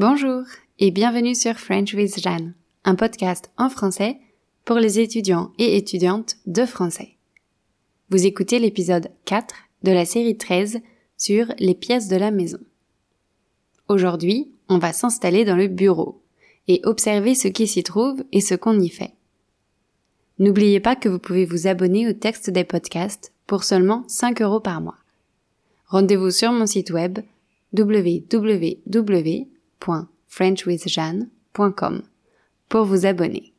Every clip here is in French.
Bonjour et bienvenue sur French with Jeanne, un podcast en français pour les étudiants et étudiantes de français. Vous écoutez l'épisode 4 de la série 13 sur les pièces de la maison. Aujourd'hui, on va s'installer dans le bureau et observer ce qui s'y trouve et ce qu'on y fait. N'oubliez pas que vous pouvez vous abonner au texte des podcasts pour seulement 5 euros par mois. Rendez-vous sur mon site web www.frenchwithjeanne.com pour vous abonner.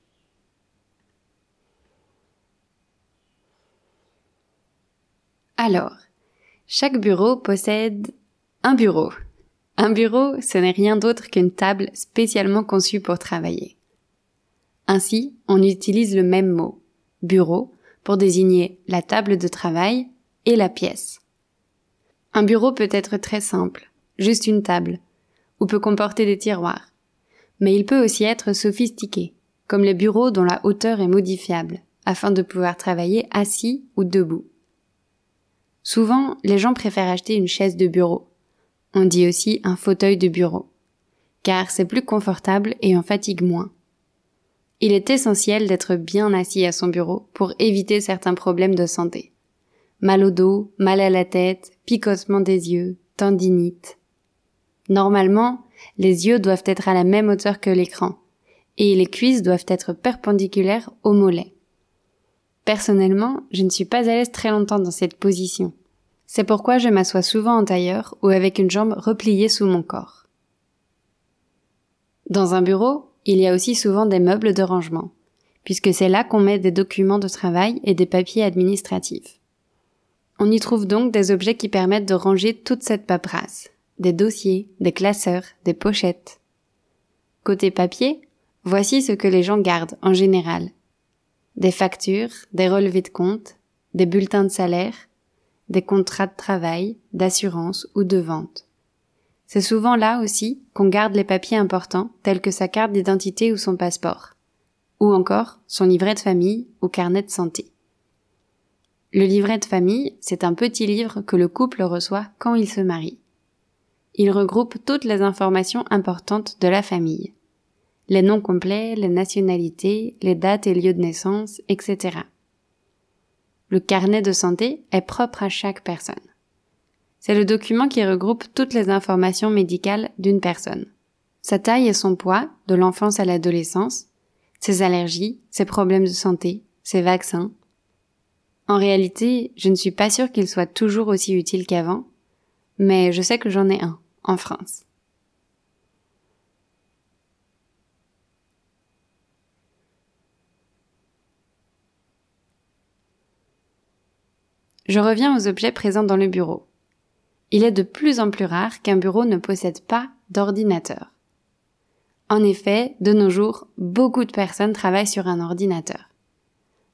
Alors, chaque bureau possède un bureau. Un bureau, ce n'est rien d'autre qu'une table spécialement conçue pour travailler. Ainsi, on utilise le même mot, bureau, pour désigner la table de travail et la pièce. Un bureau peut être très simple, juste une table, ou peut comporter des tiroirs. Mais il peut aussi être sophistiqué, comme les bureaux dont la hauteur est modifiable, afin de pouvoir travailler assis ou debout. Souvent, les gens préfèrent acheter une chaise de bureau. On dit aussi un fauteuil de bureau, car c'est plus confortable et en fatigue moins. Il est essentiel d'être bien assis à son bureau pour éviter certains problèmes de santé mal au dos, mal à la tête, picotement des yeux, tendinite. Normalement, les yeux doivent être à la même hauteur que l'écran, et les cuisses doivent être perpendiculaires au mollet. Personnellement, je ne suis pas à l'aise très longtemps dans cette position. C'est pourquoi je m'assois souvent en tailleur ou avec une jambe repliée sous mon corps. Dans un bureau, il y a aussi souvent des meubles de rangement, puisque c'est là qu'on met des documents de travail et des papiers administratifs. On y trouve donc des objets qui permettent de ranger toute cette paperasse. Des dossiers, des classeurs, des pochettes. Côté papier, voici ce que les gens gardent en général. Des factures, des relevés de compte, des bulletins de salaire, des contrats de travail, d'assurance ou de vente. C'est souvent là aussi qu'on garde les papiers importants tels que sa carte d'identité ou son passeport, ou encore son livret de famille ou carnet de santé. Le livret de famille, c'est un petit livre que le couple reçoit quand il se marie. Il regroupe toutes les informations importantes de la famille. Les noms complets, les nationalités, les dates et lieux de naissance, etc. Le carnet de santé est propre à chaque personne. C'est le document qui regroupe toutes les informations médicales d'une personne. Sa taille et son poids, de l'enfance à l'adolescence, ses allergies, ses problèmes de santé, ses vaccins, en réalité, je ne suis pas sûre qu'il soit toujours aussi utile qu'avant, mais je sais que j'en ai un, en France. Je reviens aux objets présents dans le bureau. Il est de plus en plus rare qu'un bureau ne possède pas d'ordinateur. En effet, de nos jours, beaucoup de personnes travaillent sur un ordinateur.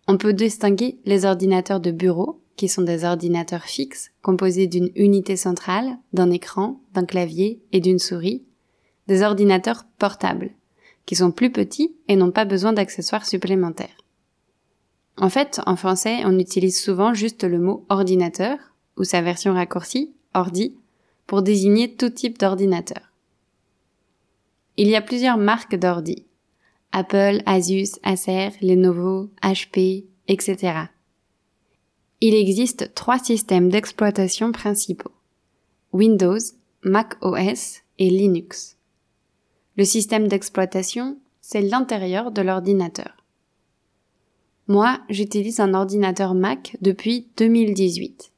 On peut distinguer les ordinateurs de bureau, qui sont des ordinateurs fixes, composés d'une unité centrale, d'un écran, d'un clavier et d'une souris, des ordinateurs portables, qui sont plus petits et n'ont pas besoin d'accessoires supplémentaires. En fait, en français, on utilise souvent juste le mot ordinateur, ou sa version raccourcie, ordi, pour désigner tout type d'ordinateur. Il y a plusieurs marques d'ordi. Apple, Asus, Acer, Lenovo, HP, etc. Il existe trois systèmes d'exploitation principaux. Windows, Mac OS et Linux. Le système d'exploitation, c'est l'intérieur de l'ordinateur. Moi, j'utilise un ordinateur Mac depuis 2018.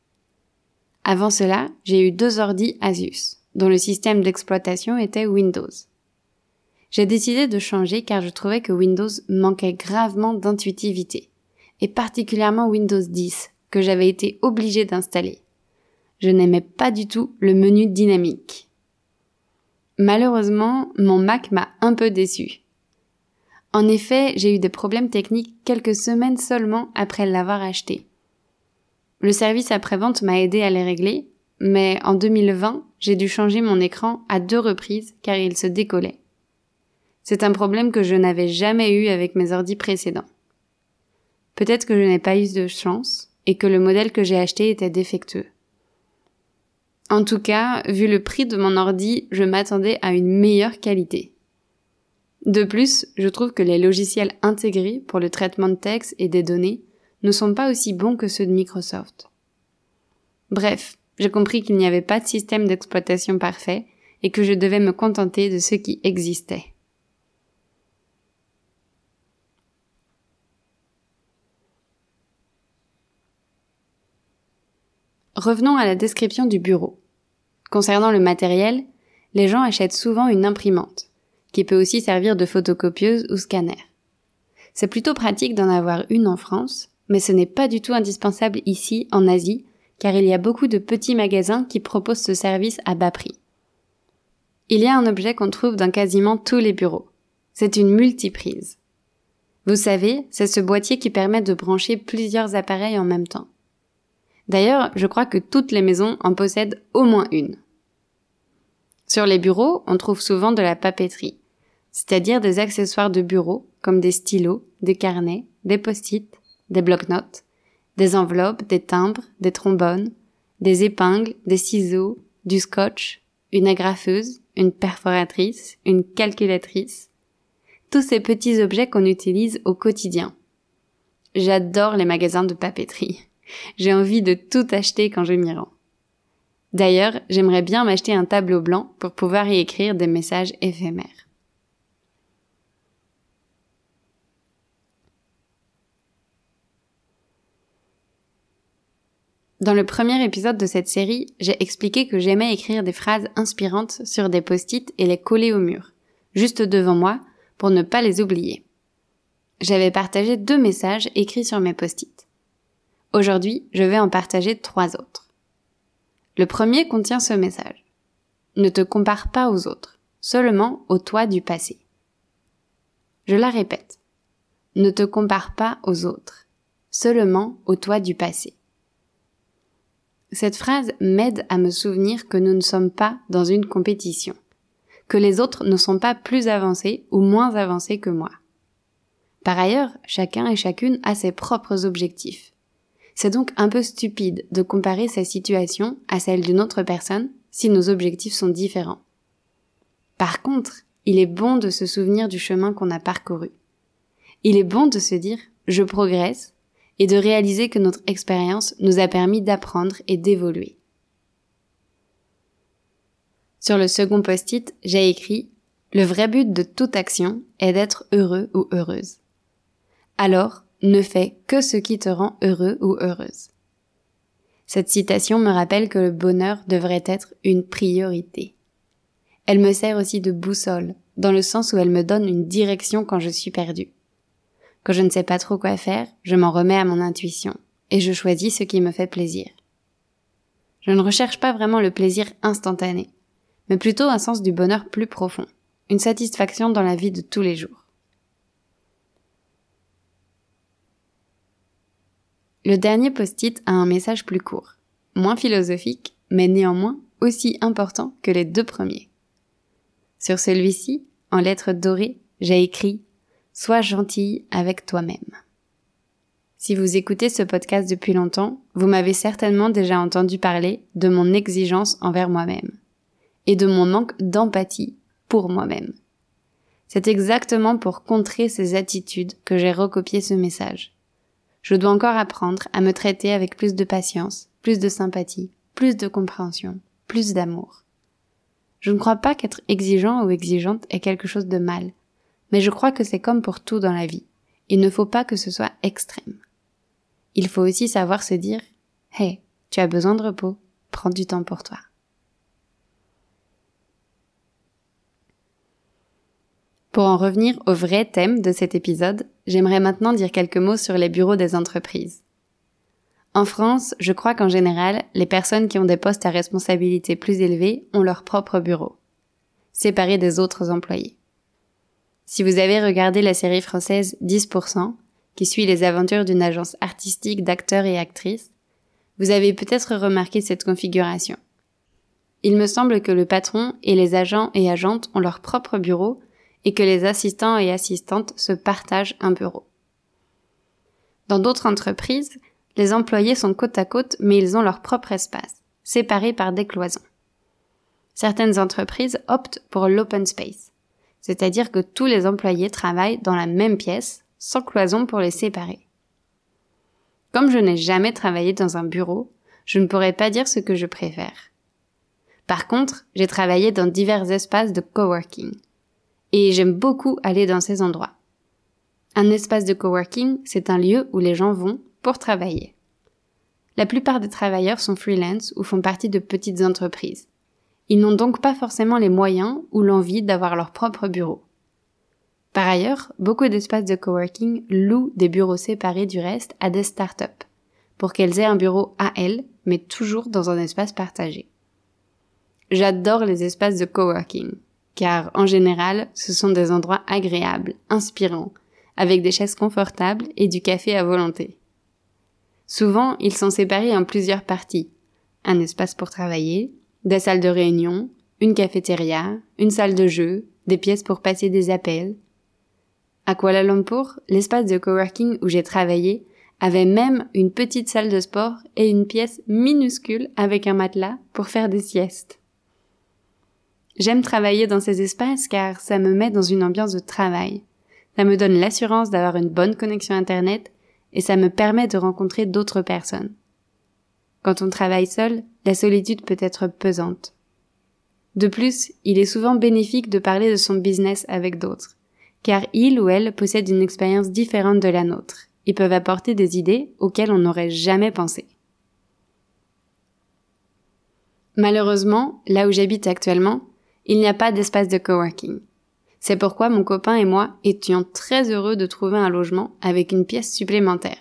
Avant cela, j'ai eu deux ordis Asus, dont le système d'exploitation était Windows. J'ai décidé de changer car je trouvais que Windows manquait gravement d'intuitivité, et particulièrement Windows 10, que j'avais été obligé d'installer. Je n'aimais pas du tout le menu dynamique. Malheureusement, mon Mac m'a un peu déçu. En effet, j'ai eu des problèmes techniques quelques semaines seulement après l'avoir acheté. Le service après-vente m'a aidé à les régler, mais en 2020, j'ai dû changer mon écran à deux reprises car il se décollait. C'est un problème que je n'avais jamais eu avec mes ordis précédents. Peut-être que je n'ai pas eu de chance et que le modèle que j'ai acheté était défectueux. En tout cas, vu le prix de mon ordi, je m'attendais à une meilleure qualité. De plus, je trouve que les logiciels intégrés pour le traitement de texte et des données ne sont pas aussi bons que ceux de Microsoft. Bref, j'ai compris qu'il n'y avait pas de système d'exploitation parfait et que je devais me contenter de ce qui existait. Revenons à la description du bureau. Concernant le matériel, les gens achètent souvent une imprimante, qui peut aussi servir de photocopieuse ou scanner. C'est plutôt pratique d'en avoir une en France, mais ce n'est pas du tout indispensable ici, en Asie, car il y a beaucoup de petits magasins qui proposent ce service à bas prix. Il y a un objet qu'on trouve dans quasiment tous les bureaux. C'est une multiprise. Vous savez, c'est ce boîtier qui permet de brancher plusieurs appareils en même temps. D'ailleurs, je crois que toutes les maisons en possèdent au moins une. Sur les bureaux, on trouve souvent de la papeterie, c'est-à-dire des accessoires de bureau comme des stylos, des carnets, des post-it, des bloc-notes, des enveloppes, des timbres, des trombones, des épingles, des ciseaux, du scotch, une agrafeuse, une perforatrice, une calculatrice. Tous ces petits objets qu'on utilise au quotidien. J'adore les magasins de papeterie. J'ai envie de tout acheter quand je m'y rends. D'ailleurs, j'aimerais bien m'acheter un tableau blanc pour pouvoir y écrire des messages éphémères. Dans le premier épisode de cette série, j'ai expliqué que j'aimais écrire des phrases inspirantes sur des post-it et les coller au mur, juste devant moi, pour ne pas les oublier. J'avais partagé deux messages écrits sur mes post-it. Aujourd'hui, je vais en partager trois autres. Le premier contient ce message. Ne te compare pas aux autres, seulement au toi du passé. Je la répète. Ne te compare pas aux autres, seulement au toi du passé. Cette phrase m'aide à me souvenir que nous ne sommes pas dans une compétition, que les autres ne sont pas plus avancés ou moins avancés que moi. Par ailleurs, chacun et chacune a ses propres objectifs. C'est donc un peu stupide de comparer sa situation à celle d'une autre personne si nos objectifs sont différents. Par contre, il est bon de se souvenir du chemin qu'on a parcouru. Il est bon de se dire je progresse et de réaliser que notre expérience nous a permis d'apprendre et d'évoluer. Sur le second post-it, j'ai écrit Le vrai but de toute action est d'être heureux ou heureuse. Alors, ne fais que ce qui te rend heureux ou heureuse. Cette citation me rappelle que le bonheur devrait être une priorité. Elle me sert aussi de boussole, dans le sens où elle me donne une direction quand je suis perdue. Quand je ne sais pas trop quoi faire, je m'en remets à mon intuition et je choisis ce qui me fait plaisir. Je ne recherche pas vraiment le plaisir instantané, mais plutôt un sens du bonheur plus profond, une satisfaction dans la vie de tous les jours. Le dernier post-it a un message plus court, moins philosophique, mais néanmoins aussi important que les deux premiers. Sur celui-ci, en lettres dorées, j'ai écrit Sois gentil avec toi-même. Si vous écoutez ce podcast depuis longtemps, vous m'avez certainement déjà entendu parler de mon exigence envers moi-même et de mon manque d'empathie pour moi-même. C'est exactement pour contrer ces attitudes que j'ai recopié ce message. Je dois encore apprendre à me traiter avec plus de patience, plus de sympathie, plus de compréhension, plus d'amour. Je ne crois pas qu'être exigeant ou exigeante est quelque chose de mal. Mais je crois que c'est comme pour tout dans la vie. Il ne faut pas que ce soit extrême. Il faut aussi savoir se dire, hey, tu as besoin de repos, prends du temps pour toi. Pour en revenir au vrai thème de cet épisode, j'aimerais maintenant dire quelques mots sur les bureaux des entreprises. En France, je crois qu'en général, les personnes qui ont des postes à responsabilité plus élevés ont leur propre bureau, séparés des autres employés. Si vous avez regardé la série française 10%, qui suit les aventures d'une agence artistique d'acteurs et actrices, vous avez peut-être remarqué cette configuration. Il me semble que le patron et les agents et agentes ont leur propre bureau et que les assistants et assistantes se partagent un bureau. Dans d'autres entreprises, les employés sont côte à côte mais ils ont leur propre espace, séparés par des cloisons. Certaines entreprises optent pour l'open space, c'est-à-dire que tous les employés travaillent dans la même pièce, sans cloison pour les séparer. Comme je n'ai jamais travaillé dans un bureau, je ne pourrais pas dire ce que je préfère. Par contre, j'ai travaillé dans divers espaces de coworking. Et j'aime beaucoup aller dans ces endroits. Un espace de coworking, c'est un lieu où les gens vont pour travailler. La plupart des travailleurs sont freelance ou font partie de petites entreprises. Ils n'ont donc pas forcément les moyens ou l'envie d'avoir leur propre bureau. Par ailleurs, beaucoup d'espaces de coworking louent des bureaux séparés du reste à des startups, pour qu'elles aient un bureau à elles, mais toujours dans un espace partagé. J'adore les espaces de coworking, car en général, ce sont des endroits agréables, inspirants, avec des chaises confortables et du café à volonté. Souvent, ils sont séparés en plusieurs parties. Un espace pour travailler, des salles de réunion, une cafétéria, une salle de jeu, des pièces pour passer des appels, à Kuala Lumpur, l'espace de coworking où j'ai travaillé avait même une petite salle de sport et une pièce minuscule avec un matelas pour faire des siestes. J'aime travailler dans ces espaces car ça me met dans une ambiance de travail. Ça me donne l'assurance d'avoir une bonne connexion Internet et ça me permet de rencontrer d'autres personnes. Quand on travaille seul, la solitude peut être pesante. De plus, il est souvent bénéfique de parler de son business avec d'autres car il ou elle possède une expérience différente de la nôtre. Ils peuvent apporter des idées auxquelles on n'aurait jamais pensé. Malheureusement, là où j'habite actuellement, il n'y a pas d'espace de coworking. C'est pourquoi mon copain et moi étions très heureux de trouver un logement avec une pièce supplémentaire.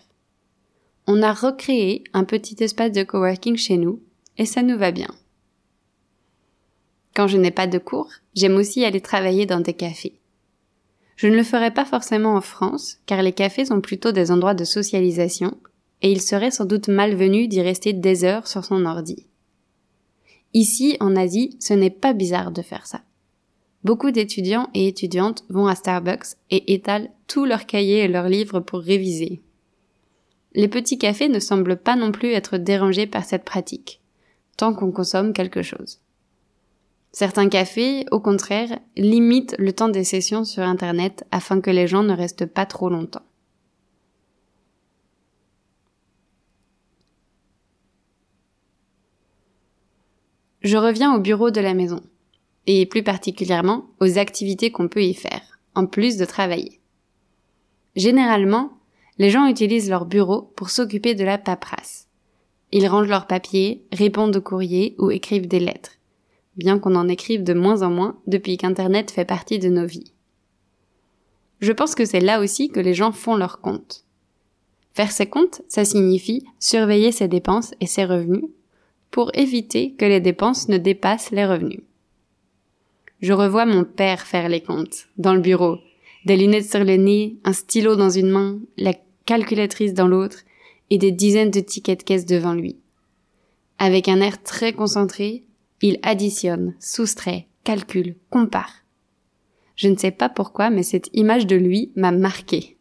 On a recréé un petit espace de coworking chez nous et ça nous va bien. Quand je n'ai pas de cours, j'aime aussi aller travailler dans des cafés. Je ne le ferai pas forcément en France, car les cafés sont plutôt des endroits de socialisation, et il serait sans doute malvenu d'y rester des heures sur son ordi. Ici, en Asie, ce n'est pas bizarre de faire ça. Beaucoup d'étudiants et étudiantes vont à Starbucks et étalent tous leurs cahiers et leurs livres pour réviser. Les petits cafés ne semblent pas non plus être dérangés par cette pratique, tant qu'on consomme quelque chose. Certains cafés, au contraire, limitent le temps des sessions sur Internet afin que les gens ne restent pas trop longtemps. Je reviens au bureau de la maison, et plus particulièrement aux activités qu'on peut y faire, en plus de travailler. Généralement, les gens utilisent leur bureau pour s'occuper de la paperasse. Ils rangent leurs papiers, répondent aux courriers ou écrivent des lettres bien qu'on en écrive de moins en moins depuis qu'Internet fait partie de nos vies. Je pense que c'est là aussi que les gens font leurs comptes. Faire ses comptes, ça signifie surveiller ses dépenses et ses revenus pour éviter que les dépenses ne dépassent les revenus. Je revois mon père faire les comptes, dans le bureau, des lunettes sur le nez, un stylo dans une main, la calculatrice dans l'autre, et des dizaines de tickets de caisse devant lui. Avec un air très concentré, il additionne, soustrait, calcule, compare. Je ne sais pas pourquoi, mais cette image de lui m'a marqué.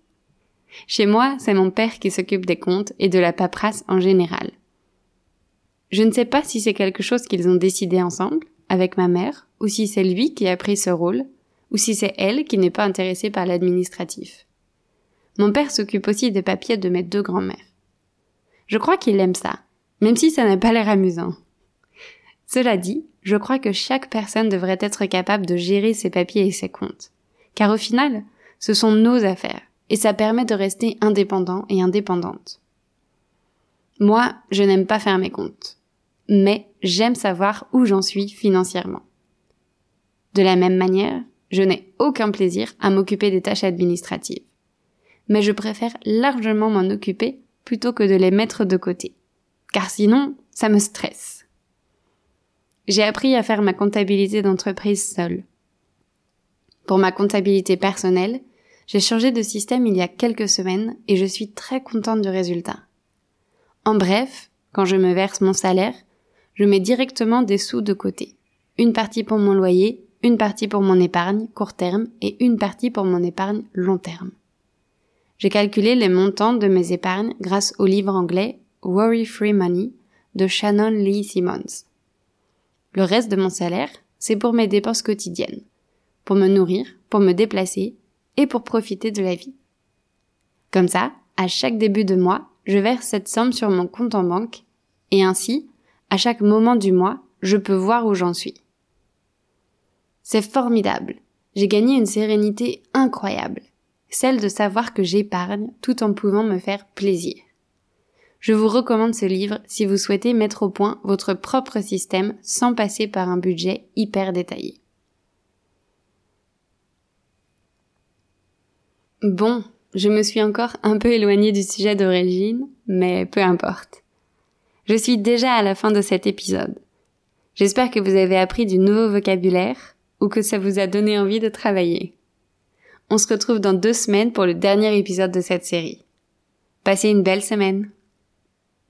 Chez moi, c'est mon père qui s'occupe des comptes et de la paperasse en général. Je ne sais pas si c'est quelque chose qu'ils ont décidé ensemble, avec ma mère, ou si c'est lui qui a pris ce rôle, ou si c'est elle qui n'est pas intéressée par l'administratif. Mon père s'occupe aussi des papiers de mes deux grands-mères. Je crois qu'il aime ça, même si ça n'a pas l'air amusant. Cela dit, je crois que chaque personne devrait être capable de gérer ses papiers et ses comptes. Car au final, ce sont nos affaires, et ça permet de rester indépendant et indépendante. Moi, je n'aime pas faire mes comptes, mais j'aime savoir où j'en suis financièrement. De la même manière, je n'ai aucun plaisir à m'occuper des tâches administratives. Mais je préfère largement m'en occuper plutôt que de les mettre de côté. Car sinon, ça me stresse. J'ai appris à faire ma comptabilité d'entreprise seule. Pour ma comptabilité personnelle, j'ai changé de système il y a quelques semaines et je suis très contente du résultat. En bref, quand je me verse mon salaire, je mets directement des sous de côté. Une partie pour mon loyer, une partie pour mon épargne court terme et une partie pour mon épargne long terme. J'ai calculé les montants de mes épargnes grâce au livre anglais Worry Free Money de Shannon Lee Simmons. Le reste de mon salaire, c'est pour mes dépenses quotidiennes, pour me nourrir, pour me déplacer et pour profiter de la vie. Comme ça, à chaque début de mois, je verse cette somme sur mon compte en banque et ainsi, à chaque moment du mois, je peux voir où j'en suis. C'est formidable. J'ai gagné une sérénité incroyable, celle de savoir que j'épargne tout en pouvant me faire plaisir. Je vous recommande ce livre si vous souhaitez mettre au point votre propre système sans passer par un budget hyper détaillé. Bon, je me suis encore un peu éloignée du sujet d'origine, mais peu importe. Je suis déjà à la fin de cet épisode. J'espère que vous avez appris du nouveau vocabulaire ou que ça vous a donné envie de travailler. On se retrouve dans deux semaines pour le dernier épisode de cette série. Passez une belle semaine.